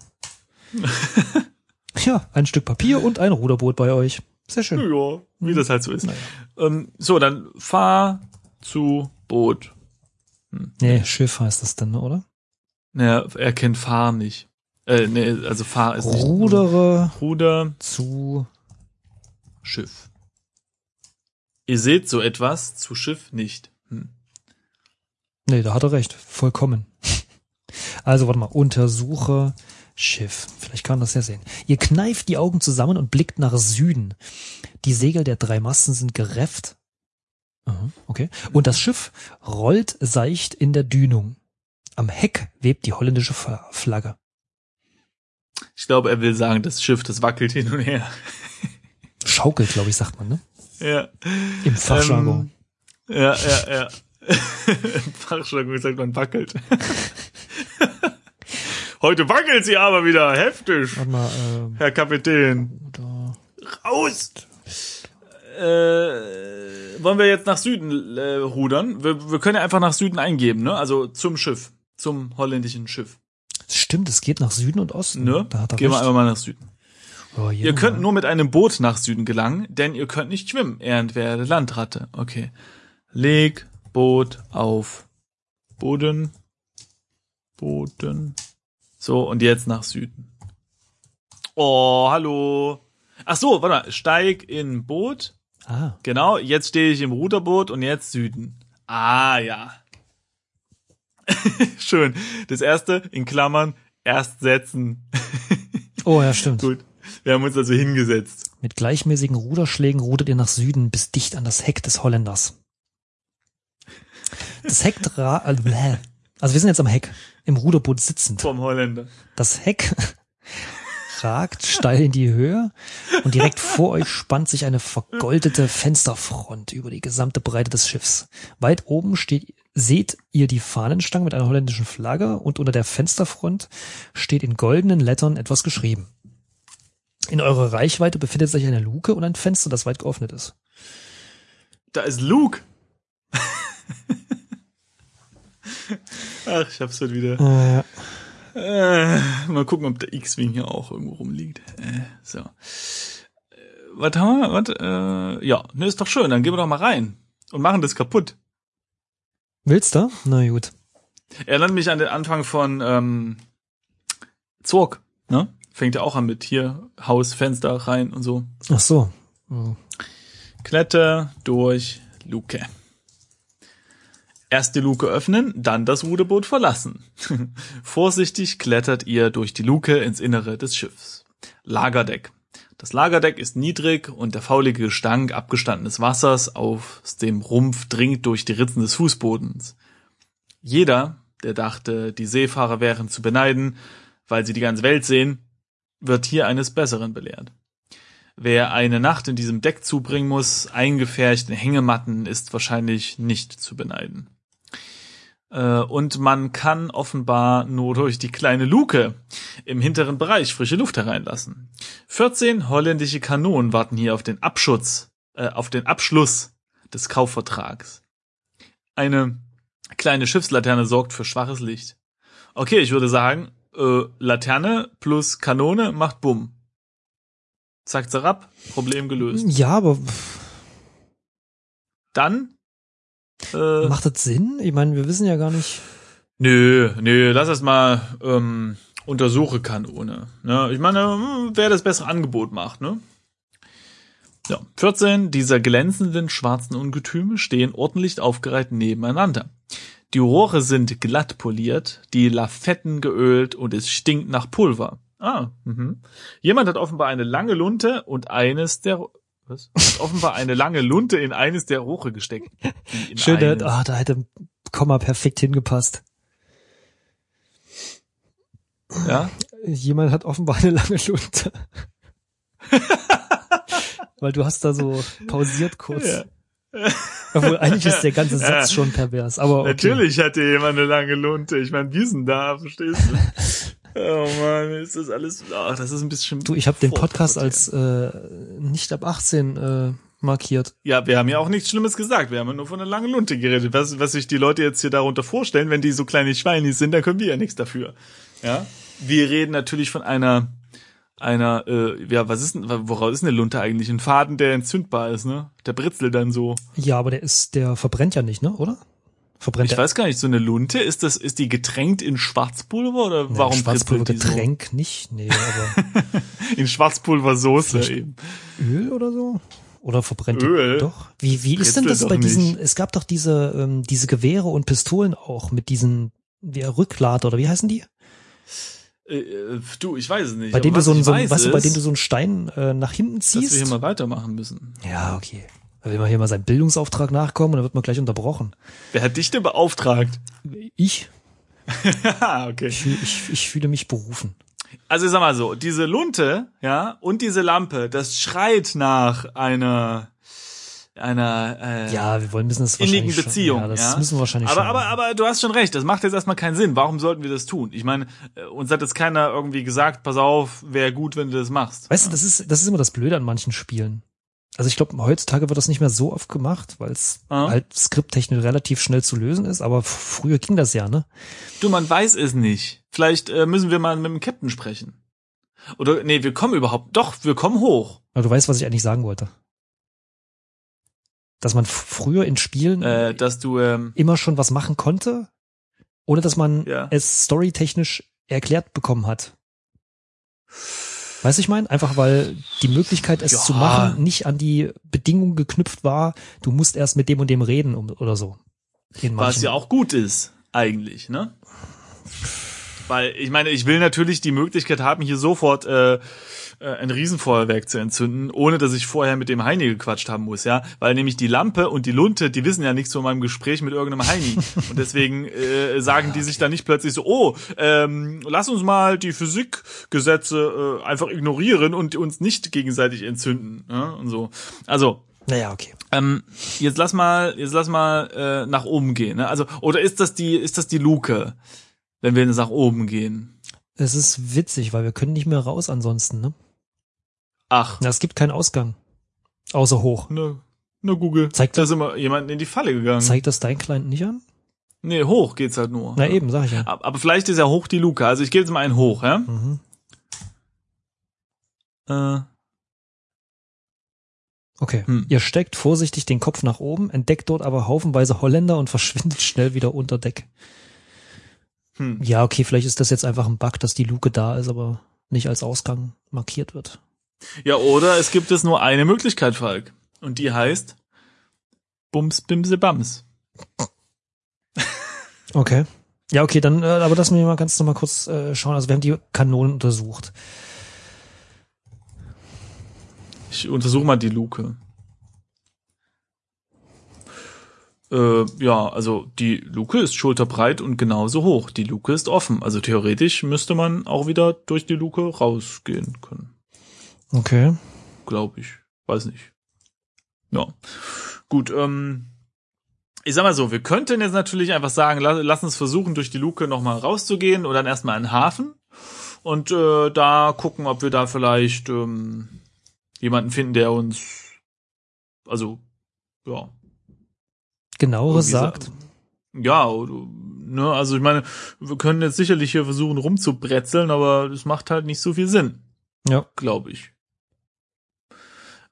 Speaker 3: ja, ein Stück Papier und ein Ruderboot bei euch. Sehr schön.
Speaker 2: Ja, wie das halt so ist.
Speaker 3: Naja.
Speaker 2: Ähm, so, dann fahr zu Boot.
Speaker 3: Nee, Schiff heißt das dann, oder?
Speaker 2: Naja, er kennt Fahr nicht. Äh, nee, also Fahr ist nicht.
Speaker 3: Rudere
Speaker 2: Ruder,
Speaker 3: zu
Speaker 2: Schiff. Ihr seht so etwas, zu Schiff nicht. Hm.
Speaker 3: Nee, da hat er recht. Vollkommen. Also, warte mal. Untersuche Schiff. Vielleicht kann man das ja sehen. Ihr kneift die Augen zusammen und blickt nach Süden. Die Segel der drei Masten sind gerefft. Okay. Und das Schiff rollt seicht in der Dünung. Am Heck webt die holländische Flagge.
Speaker 2: Ich glaube, er will sagen, das Schiff, das wackelt hin und her.
Speaker 3: Schaukelt, glaube ich, sagt man, ne?
Speaker 2: Ja.
Speaker 3: Im Fachjargon.
Speaker 2: Ähm, ja, ja, ja. Im Fachjargon sagt man wackelt. Heute wackelt sie aber wieder heftig,
Speaker 3: Warte mal, ähm,
Speaker 2: Herr Kapitän.
Speaker 3: oder
Speaker 2: Raus! Äh, wollen wir jetzt nach Süden äh, rudern? Wir, wir können ja einfach nach Süden eingeben, ne? Also zum Schiff, zum holländischen Schiff.
Speaker 3: Stimmt, es geht nach Süden und Osten.
Speaker 2: Ne?
Speaker 3: Da hat er
Speaker 2: Gehen wir
Speaker 3: recht.
Speaker 2: einfach mal nach Süden.
Speaker 3: Oh, hier
Speaker 2: Ihr könnt nur mit einem Boot nach Süden gelangen, denn ihr könnt nicht schwimmen, Ehrenwerte Landratte. Okay. Leg Boot auf Boden. Boden. So, und jetzt nach Süden. Oh, hallo. Ach so, warte mal. Steig in Boot.
Speaker 3: Ah,
Speaker 2: Genau, jetzt stehe ich im Ruderboot und jetzt Süden. Ah, ja. Schön. Das erste, in Klammern, erst setzen.
Speaker 3: oh ja, stimmt.
Speaker 2: Gut. Wir haben uns also hingesetzt.
Speaker 3: Mit gleichmäßigen Ruderschlägen rudert ihr nach Süden bis dicht an das Heck des Holländers. Das Heck bläh. also wir sind jetzt am Heck, im Ruderboot sitzend.
Speaker 2: Vom Holländer.
Speaker 3: Das Heck ragt steil in die Höhe und direkt vor euch spannt sich eine vergoldete Fensterfront über die gesamte Breite des Schiffs. Weit oben steht, seht ihr die Fahnenstange mit einer holländischen Flagge und unter der Fensterfront steht in goldenen Lettern etwas geschrieben. In eurer Reichweite befindet sich eine Luke und ein Fenster, das weit geöffnet ist.
Speaker 2: Da ist Luke. Ach, ich hab's heute wieder.
Speaker 3: Äh,
Speaker 2: Äh, mal gucken, ob der X-Wing hier auch irgendwo rumliegt. Äh, so. Äh, was haben wir? Was? Äh, ja, ne, ist doch schön. Dann gehen wir doch mal rein und machen das kaputt.
Speaker 3: willst du? Na gut.
Speaker 2: Erinnert mich an den Anfang von ähm, Zorg. Ne? Fängt ja auch an mit hier Haus, Fenster rein und so.
Speaker 3: Ach so. Hm.
Speaker 2: Kletter durch Luke. Erst die Luke öffnen, dann das Ruderboot verlassen. Vorsichtig klettert ihr durch die Luke ins Innere des Schiffs. Lagerdeck. Das Lagerdeck ist niedrig und der faulige Gestank abgestandenes Wassers aus dem Rumpf dringt durch die Ritzen des Fußbodens. Jeder, der dachte, die Seefahrer wären zu beneiden, weil sie die ganze Welt sehen, wird hier eines Besseren belehrt. Wer eine Nacht in diesem Deck zubringen muss, eingefärcht in Hängematten, ist wahrscheinlich nicht zu beneiden. Äh, Und man kann offenbar nur durch die kleine Luke im hinteren Bereich frische Luft hereinlassen. 14 holländische Kanonen warten hier auf den Abschutz, äh, auf den Abschluss des Kaufvertrags. Eine kleine Schiffslaterne sorgt für schwaches Licht. Okay, ich würde sagen, äh, Laterne plus Kanone macht Bumm. Zack, zerab, Problem gelöst.
Speaker 3: Ja, aber
Speaker 2: Dann, äh,
Speaker 3: macht das Sinn? Ich meine, wir wissen ja gar nicht.
Speaker 2: nö, nö, lass es mal ähm, untersuche Kanone. Ne? Ich meine, hm, wer das bessere Angebot macht, ne? Ja, 14 dieser glänzenden schwarzen Ungetüme stehen ordentlich aufgereiht nebeneinander. Die Rohre sind glatt poliert, die Lafetten geölt und es stinkt nach Pulver. Ah, mhm. Jemand hat offenbar eine lange Lunte und eines der was? Hat offenbar eine lange Lunte in eines der Rohre gesteckt.
Speaker 3: Schön, der,
Speaker 2: eines.
Speaker 3: ah, da hätte Komma perfekt hingepasst.
Speaker 2: Ja?
Speaker 3: Jemand hat offenbar eine lange Lunte. Weil du hast da so pausiert kurz.
Speaker 2: Ja.
Speaker 3: Obwohl eigentlich ist der ganze Satz
Speaker 2: Ja.
Speaker 3: schon pervers. Aber okay.
Speaker 2: Natürlich hatte jemand eine lange Lunte. Ich meine, wir sind da, verstehst du? oh Mann, ist das alles. Ach, das ist ein bisschen.
Speaker 3: Du, ich habe den Podcast als äh, nicht ab 18 äh, markiert.
Speaker 2: Ja, wir haben ja auch nichts Schlimmes gesagt. Wir haben ja nur von einer langen Lunte geredet. Was, was sich die Leute jetzt hier darunter vorstellen, wenn die so kleine Schweinis sind, dann können wir ja nichts dafür. Ja? Wir reden natürlich von einer einer, äh, ja, was ist denn, woraus ist denn eine Lunte eigentlich? Ein Faden, der entzündbar ist, ne? Der britzelt dann so.
Speaker 3: Ja, aber der ist, der verbrennt ja nicht, ne? Oder? Verbrennt
Speaker 2: Ich weiß gar nicht, so eine Lunte, ist das, ist die getränkt in Schwarzpulver oder
Speaker 3: Nein,
Speaker 2: warum
Speaker 3: Schwarzpulver
Speaker 2: die so?
Speaker 3: Getränk nicht? Nee, aber
Speaker 2: In Schwarzpulversoße eben.
Speaker 3: Öl oder so? Oder verbrennt
Speaker 2: Öl?
Speaker 3: Doch. Wie, wie ist denn das bei diesen,
Speaker 2: nicht.
Speaker 3: es gab doch diese, ähm, diese Gewehre und Pistolen auch mit diesen, wie Rücklader oder wie heißen die?
Speaker 2: Äh, äh, du, ich weiß es nicht.
Speaker 3: Bei denen du so, ein-
Speaker 2: ich
Speaker 3: so, ein-
Speaker 2: weiß
Speaker 3: weißt du, bei denen du so einen Stein äh, nach hinten
Speaker 2: dass wir
Speaker 3: ziehst.
Speaker 2: hier mal weitermachen müssen.
Speaker 3: Ja, okay. Da will man hier mal seinen Bildungsauftrag nachkommen und dann wird man gleich unterbrochen.
Speaker 2: Wer hat dich denn beauftragt?
Speaker 3: Ich?
Speaker 2: Ah, okay.
Speaker 3: Ich, ich, ich fühle mich berufen.
Speaker 2: Also ich sag mal so, diese Lunte, ja, und diese Lampe, das schreit nach einer einer äh,
Speaker 3: Ja, wir wollen müssen das
Speaker 2: innigen
Speaker 3: wahrscheinlich
Speaker 2: Beziehung.
Speaker 3: Schon, ja, das
Speaker 2: ja?
Speaker 3: müssen wir wahrscheinlich
Speaker 2: aber,
Speaker 3: schon.
Speaker 2: aber, aber du hast schon recht, das macht jetzt erstmal keinen Sinn. Warum sollten wir das tun? Ich meine, äh, uns hat jetzt keiner irgendwie gesagt, pass auf, wäre gut, wenn du das machst.
Speaker 3: Weißt du, das ist, das ist immer das Blöde an manchen Spielen. Also ich glaube, heutzutage wird das nicht mehr so oft gemacht, weil es
Speaker 2: Ah.
Speaker 3: halt skripttechnisch relativ schnell zu lösen ist, aber früher ging das ja, ne?
Speaker 2: Du, man weiß es nicht. Vielleicht äh, müssen wir mal mit dem Captain sprechen. Oder nee, wir kommen überhaupt. Doch, wir kommen hoch.
Speaker 3: Aber du weißt, was ich eigentlich sagen wollte. Dass man früher in Spielen
Speaker 2: Äh, dass du ähm,
Speaker 3: immer schon was machen konnte, ohne dass man
Speaker 2: Ja.
Speaker 3: es storytechnisch erklärt bekommen hat. Weißt du, ich meine? Einfach weil die Möglichkeit, es
Speaker 2: Ja.
Speaker 3: zu machen, nicht an die Bedingung geknüpft war, du musst erst mit dem und dem reden oder so.
Speaker 2: Was ja auch gut ist, eigentlich, ne? Weil ich meine, ich will natürlich die Möglichkeit haben, hier sofort äh, äh, ein Riesenfeuerwerk zu entzünden, ohne dass ich vorher mit dem Heini gequatscht haben muss, ja? Weil nämlich die Lampe und die Lunte, die wissen ja nichts von meinem Gespräch mit irgendeinem Heini. und deswegen äh, sagen die sich dann nicht plötzlich so, oh, ähm, lass uns mal die Physikgesetze äh, einfach ignorieren und uns nicht gegenseitig entzünden. Ja? Und so. Also,
Speaker 3: Naja, okay.
Speaker 2: ähm, jetzt lass mal, jetzt lass mal äh, nach oben gehen. Ne? Also oder ist das die, ist das die Luke, wenn wir nach oben gehen?
Speaker 3: Es ist witzig, weil wir können nicht mehr raus ansonsten, ne?
Speaker 2: Ach,
Speaker 3: Na, es gibt keinen Ausgang. Außer hoch.
Speaker 2: ne, ne Google.
Speaker 3: Zeigt
Speaker 2: da
Speaker 3: das-
Speaker 2: ist immer jemand in die Falle gegangen.
Speaker 3: Zeigt das dein Client nicht an?
Speaker 2: nee, hoch geht's halt nur.
Speaker 3: Na eben, sag ich ja.
Speaker 2: Ab- Aber vielleicht ist ja hoch die Luke. Also ich gebe jetzt mal einen hoch, ja?
Speaker 3: Mhm.
Speaker 2: Äh,
Speaker 3: Okay.
Speaker 2: Hm.
Speaker 3: Ihr steckt vorsichtig den Kopf nach oben, entdeckt dort aber haufenweise Holländer und verschwindet schnell wieder unter Deck.
Speaker 2: Hm.
Speaker 3: Ja, okay, vielleicht ist das jetzt einfach ein Bug, dass die Luke da ist, aber nicht als Ausgang markiert wird.
Speaker 2: Ja, oder es gibt es nur eine Möglichkeit, Falk. Und die heißt Bums Bimse Bams.
Speaker 3: Okay. Ja, okay, dann, äh, aber lass mich mal ganz noch mal kurz äh, schauen. Also wir haben die Kanonen untersucht.
Speaker 2: Ich untersuche mal die Luke. Äh, ja, also die Luke ist schulterbreit und genauso hoch. Die Luke ist offen. Also theoretisch müsste man auch wieder durch die Luke rausgehen können.
Speaker 3: Okay.
Speaker 2: Glaube ich. Weiß nicht. Ja. Gut, ähm. Ich sag mal so, wir könnten jetzt natürlich einfach sagen, lass, lass uns versuchen, durch die Luke nochmal rauszugehen oder dann erstmal in den Hafen und äh, da gucken, ob wir da vielleicht ähm, jemanden finden, der uns also ja
Speaker 3: Genaueres sagt.
Speaker 2: sa- Ja, ne, also ich meine, wir können jetzt sicherlich hier versuchen rumzubretzeln, aber das macht halt nicht so viel Sinn,
Speaker 3: Ja.
Speaker 2: glaube ich.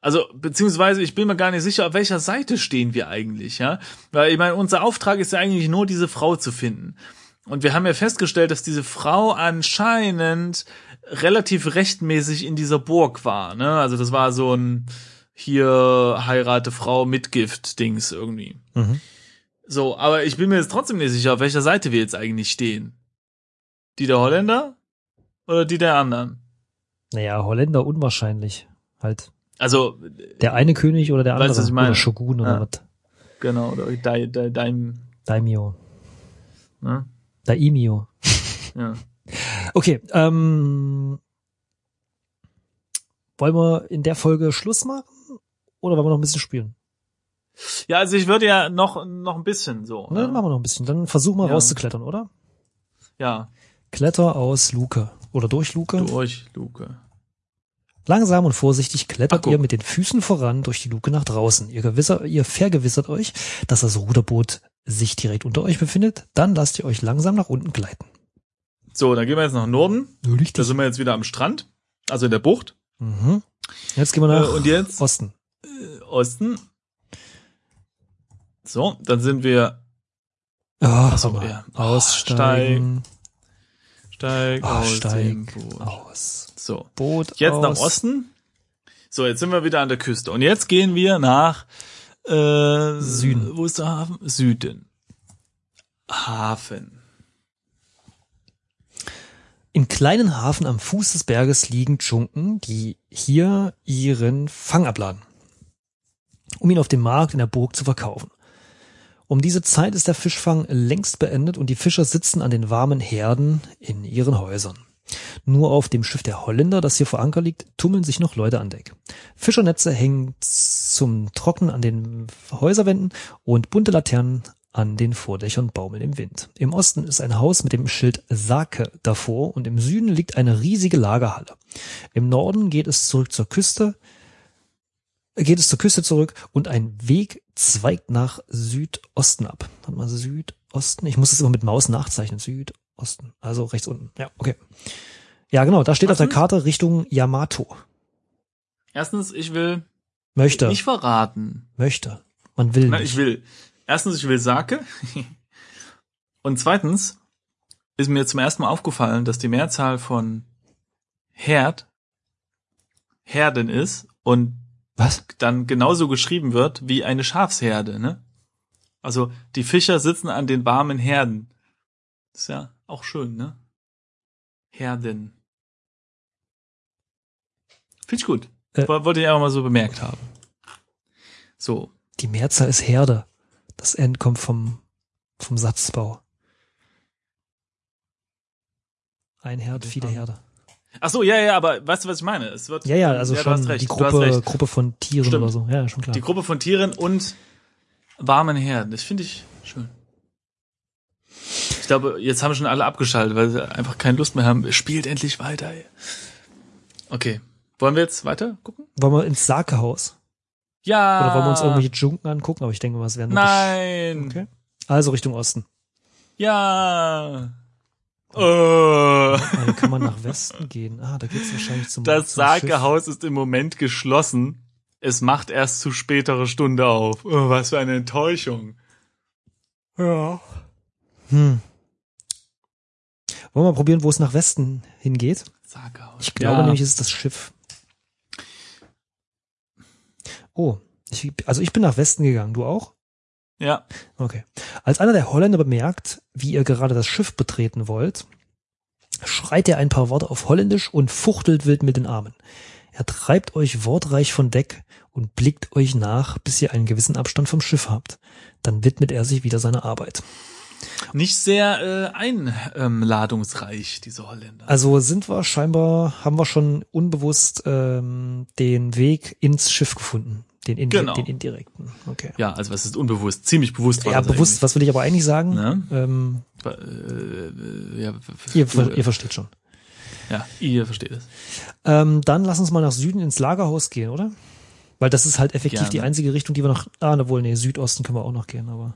Speaker 2: Also, beziehungsweise, ich bin mir gar nicht sicher, auf welcher Seite stehen wir eigentlich, ja? Weil, ich meine, unser Auftrag ist ja eigentlich nur, diese Frau zu finden. Und wir haben ja festgestellt, dass diese Frau anscheinend relativ rechtmäßig in dieser Burg war, ne? Also, das war so ein hier heirate Frau mit Gift-Dings irgendwie.
Speaker 3: Mhm.
Speaker 2: So, aber ich bin mir jetzt trotzdem nicht sicher, auf welcher Seite wir jetzt eigentlich stehen. Die der Holländer oder die der anderen?
Speaker 3: Naja, Holländer unwahrscheinlich. Halt.
Speaker 2: Also,
Speaker 3: Der eine König oder der
Speaker 2: Weißt
Speaker 3: andere.
Speaker 2: was ich meine?
Speaker 3: Oder Shogun oder
Speaker 2: Ja.
Speaker 3: was.
Speaker 2: genau, oder dein, dein, dein
Speaker 3: Daimyo.
Speaker 2: ne?
Speaker 3: Daimyo.
Speaker 2: Ja.
Speaker 3: Okay, ähm, wollen wir in der Folge Schluss machen? Oder wollen wir noch ein bisschen spielen?
Speaker 2: ja, also ich würde ja noch, noch ein bisschen so.
Speaker 3: Ne,
Speaker 2: ne?
Speaker 3: machen wir noch ein bisschen. Dann versuchen wir
Speaker 2: Ja.
Speaker 3: rauszuklettern, oder?
Speaker 2: Ja,
Speaker 3: Kletter aus Luke. Oder durch Luke.
Speaker 2: durch Luke.
Speaker 3: Langsam und vorsichtig klettert
Speaker 2: Ach,
Speaker 3: ihr mit den Füßen voran durch die Luke nach draußen. Ihr, gewisser, ihr vergewissert euch, dass das Ruderboot sich direkt unter euch befindet. Dann lasst ihr euch langsam nach unten gleiten.
Speaker 2: So, dann gehen wir jetzt nach Norden. Da
Speaker 3: Richtig.
Speaker 2: sind wir jetzt wieder am Strand. Also in der Bucht.
Speaker 3: Mhm. Jetzt gehen wir nach
Speaker 2: Äh, und jetzt?
Speaker 3: Osten.
Speaker 2: Osten. So, dann sind wir
Speaker 3: Oh,
Speaker 2: so,
Speaker 3: so,
Speaker 2: ja.
Speaker 3: Aussteigen.
Speaker 2: steig
Speaker 3: Ah,
Speaker 2: aus
Speaker 3: steig
Speaker 2: Boot.
Speaker 3: Aus.
Speaker 2: So.
Speaker 3: Boot
Speaker 2: Jetzt
Speaker 3: aus.
Speaker 2: nach Osten. So, jetzt sind wir wieder an der Küste. Und jetzt gehen wir nach äh,
Speaker 3: Süden.
Speaker 2: Wo ist der Hafen? Süden. Hafen.
Speaker 3: Im kleinen Hafen am Fuß des Berges liegen Dschunken, die hier ihren Fang abladen, um ihn auf dem Markt in der Burg zu verkaufen. Um diese Zeit ist der Fischfang längst beendet und die Fischer sitzen an den warmen Herden in ihren Häusern. Nur auf dem Schiff der Holländer, das hier vor Anker liegt, tummeln sich noch Leute an Deck. Fischernetze hängen zum Trocknen an den Häuserwänden und bunte Laternen an den Vordächern baumeln im Wind. Im Osten ist ein Haus mit dem Schild Sake davor und im Süden liegt eine riesige Lagerhalle. Im Norden geht es zurück zur Küste, geht es zur Küste zurück und ein Weg zweigt nach Südosten ab. Warte mal, Südosten. Ich muss es immer mit Maus nachzeichnen. Südosten. Also rechts unten. Ja, okay. Ja, genau. Da steht auf der
Speaker 2: Erstens-
Speaker 3: Karte Richtung Yamato.
Speaker 2: Erstens, ich will
Speaker 3: Möchte.
Speaker 2: nicht verraten.
Speaker 3: möchte. Man will
Speaker 2: Nein,
Speaker 3: nicht.
Speaker 2: ich will. Erstens, ich will Sake. Und zweitens ist mir zum ersten Mal aufgefallen, dass die Mehrzahl von Herd Herden ist und
Speaker 3: Was?
Speaker 2: dann genauso geschrieben wird wie eine Schafsherde, ne? Also die Fischer sitzen an den warmen Herden. Ist ja auch schön, ne? Herden. Finde ich gut.
Speaker 3: Äh.
Speaker 2: Woll- Wollte ich einfach mal so bemerkt haben. So.
Speaker 3: Die Mehrzahl ist Herde. Das N kommt vom, vom Satzbau. Ein Herd, viele Herde.
Speaker 2: Ach so, ja, ja, aber weißt du, was ich meine? Es wird,
Speaker 3: Ja, ja, also
Speaker 2: hast
Speaker 3: schon
Speaker 2: recht,
Speaker 3: die Gruppe. Gruppe von Tieren
Speaker 2: Stimmt.
Speaker 3: oder so. Ja, schon klar.
Speaker 2: Die Gruppe von Tieren und warmen Herden. Das finde ich schön. Ich glaube, jetzt haben schon alle abgeschaltet, weil sie einfach keine Lust mehr haben. Spielt endlich weiter. Ey. Okay. Wollen wir jetzt weiter gucken?
Speaker 3: Wollen wir ins Sakehaus?
Speaker 2: Ja.
Speaker 3: Oder wollen wir uns irgendwelche Dschunken angucken? Aber ich denke mal, es werden
Speaker 2: Nein.
Speaker 3: Okay. Also Richtung Osten.
Speaker 2: Ja. Äh.
Speaker 3: Also kann man nach Westen gehen. Ah, da geht's wahrscheinlich zum
Speaker 2: Das
Speaker 3: zum Schiff.
Speaker 2: Sakehaus ist im Moment geschlossen. Es macht erst zu späterer Stunde auf. Oh, was für eine Enttäuschung.
Speaker 3: Ja. Hm. Wollen wir mal probieren, wo es nach Westen hingeht?
Speaker 2: Sakehaus.
Speaker 3: Ich glaube nämlich, es ist das Schiff. Oh, ich, also ich bin nach Westen gegangen. Du auch?
Speaker 2: Ja.
Speaker 3: Okay. Als einer der Holländer bemerkt, wie ihr gerade das Schiff betreten wollt, schreit er ein paar Worte auf Holländisch und fuchtelt wild mit den Armen. Er treibt euch wortreich von Deck und blickt euch nach, bis ihr einen gewissen Abstand vom Schiff habt. Dann widmet er sich wieder seiner Arbeit.
Speaker 2: Nicht sehr äh, einladungsreich, diese Holländer.
Speaker 3: Also sind wir scheinbar, haben wir schon unbewusst ähm, den Weg ins Schiff gefunden. Den, indi
Speaker 2: Genau.
Speaker 3: den indirekten. Okay.
Speaker 2: ja, also was ist unbewusst? Ziemlich bewusst war
Speaker 3: Ja, bewusst, was will ich aber eigentlich sagen?
Speaker 2: Ne?
Speaker 3: Ähm,
Speaker 2: eigentlich. Äh, ja,
Speaker 3: ihr, ihr versteht schon.
Speaker 2: ja, ihr versteht es.
Speaker 3: Ähm, dann lass uns mal nach Süden ins Lagerhaus gehen, oder? Weil das ist halt effektiv
Speaker 2: Gerne.
Speaker 3: die einzige Richtung, die wir noch. Ah, na wohl, nee, Südosten können wir auch noch gehen, aber.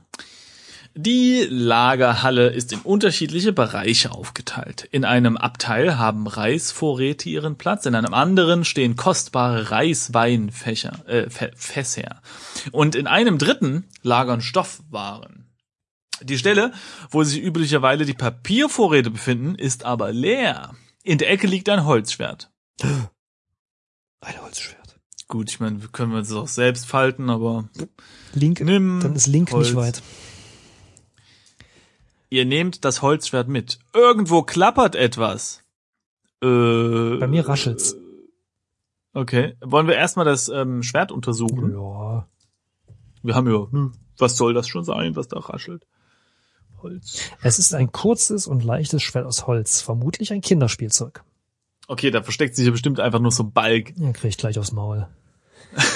Speaker 2: Die Lagerhalle ist in unterschiedliche Bereiche aufgeteilt. In einem Abteil haben Reisvorräte ihren Platz, in einem anderen stehen kostbare Reisweinfächer, äh, Fä- Fässer. Und in einem dritten lagern Stoffwaren. Die Stelle, wo sich üblicherweise die Papiervorräte befinden, ist aber leer. In der Ecke liegt ein Holzschwert.
Speaker 3: Ein Holzschwert.
Speaker 2: Gut, ich meine, wir können uns das auch selbst falten, aber
Speaker 3: Link,
Speaker 2: nimm
Speaker 3: dann ist Link
Speaker 2: Holz.
Speaker 3: nicht weit.
Speaker 2: Ihr nehmt das Holzschwert mit. Irgendwo klappert etwas. Äh,
Speaker 3: Bei mir raschelt's.
Speaker 2: Okay. Wollen wir erstmal das ähm, Schwert untersuchen?
Speaker 3: Ja.
Speaker 2: Wir haben ja, hm, was soll das schon sein, was da raschelt? Holz.
Speaker 3: Es ist ein kurzes und leichtes Schwert aus Holz, vermutlich ein Kinderspielzeug.
Speaker 2: Okay, da versteckt sich ja bestimmt einfach nur so ein Balk.
Speaker 3: Ja, krieg ich gleich aufs Maul.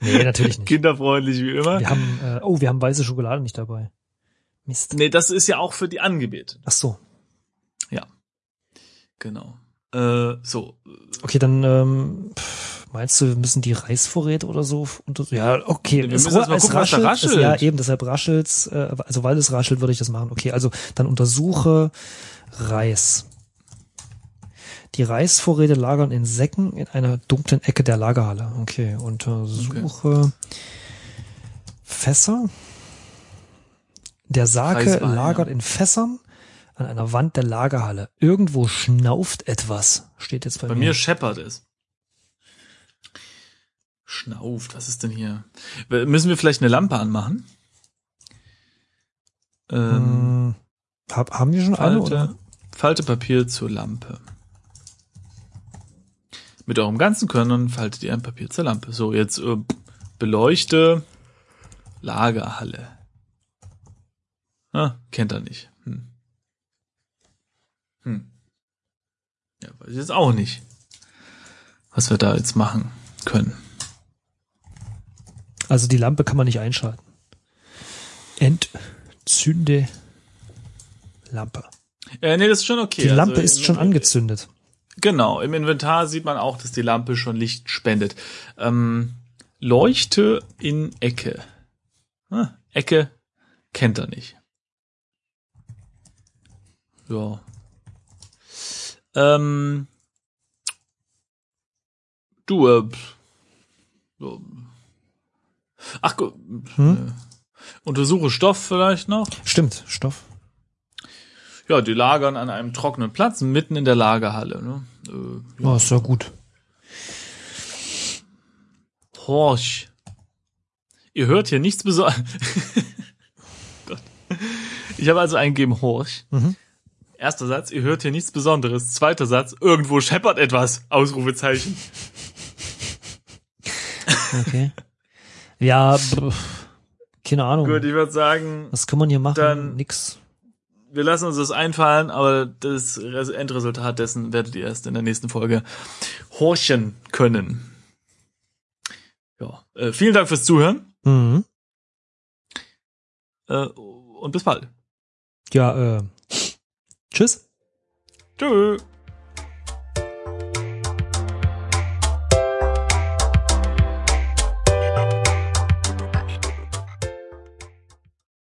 Speaker 3: nee, natürlich nicht.
Speaker 2: Kinderfreundlich wie immer.
Speaker 3: Wir haben, äh, oh, wir haben weiße Schokolade nicht dabei. Mist.
Speaker 2: Nee, das ist ja auch für die Angebeteten.
Speaker 3: Ach so.
Speaker 2: Ja. Genau. Äh, so.
Speaker 3: Okay, dann ähm, meinst du, wir müssen die Reisvorräte oder so unter Ja, okay.
Speaker 2: Wir
Speaker 3: es,
Speaker 2: müssen erst mal
Speaker 3: es
Speaker 2: gucken, was da
Speaker 3: es,
Speaker 2: raschelt.
Speaker 3: ja, eben, deshalb raschelt's. Äh, also weil es raschelt, würde ich das machen. Okay, also dann untersuche Reis. Die Reisvorräte lagern in Säcken in einer dunklen Ecke der Lagerhalle. Okay, untersuche Fässer. Der Sake
Speaker 2: Reiswein,
Speaker 3: lagert
Speaker 2: ja.
Speaker 3: in Fässern an einer Wand der Lagerhalle. Irgendwo schnauft etwas, steht jetzt bei,
Speaker 2: Bei mir scheppert es. Schnauft, was ist denn hier? Müssen wir vielleicht eine Lampe anmachen? Ähm,
Speaker 3: Hm, hab, haben wir schon eine? Oder?
Speaker 2: Falte, Falte Papier zur Lampe. Mit eurem ganzen Können faltet ihr ein Papier zur Lampe. So, jetzt äh, beleuchte Lagerhalle. Ah, kennt er nicht. Hm. Hm. Ja, weiß ich jetzt auch nicht, was wir da jetzt machen können.
Speaker 3: Also die Lampe kann man nicht einschalten. Entzünde Lampe.
Speaker 2: Äh, nee, das ist schon okay.
Speaker 3: Die Lampe
Speaker 2: Also
Speaker 3: ist schon angezündet.
Speaker 2: Genau, im Inventar sieht man auch, dass die Lampe schon Licht spendet. Ähm, Leuchte in Ecke. Ah, Ecke kennt er nicht. Ja. Ähm, du, äh, so. ach,
Speaker 3: Hm?
Speaker 2: äh, untersuche Stoff vielleicht noch.
Speaker 3: Stimmt, Stoff.
Speaker 2: Ja, die lagern an einem trockenen Platz mitten in der Lagerhalle. Ne? Äh,
Speaker 3: Ja, ist ja gut.
Speaker 2: Horch. Ihr hört hier nichts Besonderes. Gott. Ich habe also eingegeben Horch.
Speaker 3: Mhm.
Speaker 2: Erster Satz, ihr hört hier nichts Besonderes. Zweiter Satz, irgendwo scheppert etwas. Ausrufezeichen.
Speaker 3: Okay. ja, keine Ahnung.
Speaker 2: Gut, ich würde sagen,
Speaker 3: Was kann man hier machen?
Speaker 2: Dann-
Speaker 3: Nix.
Speaker 2: Wir lassen uns das einfallen, aber das Res- Endresultat dessen werdet ihr erst in der nächsten Folge horchen können. Ja, äh, vielen Dank fürs Zuhören
Speaker 3: Mhm.
Speaker 2: äh, und bis bald.
Speaker 3: Ja, äh. Tschüss.
Speaker 2: Tschüss.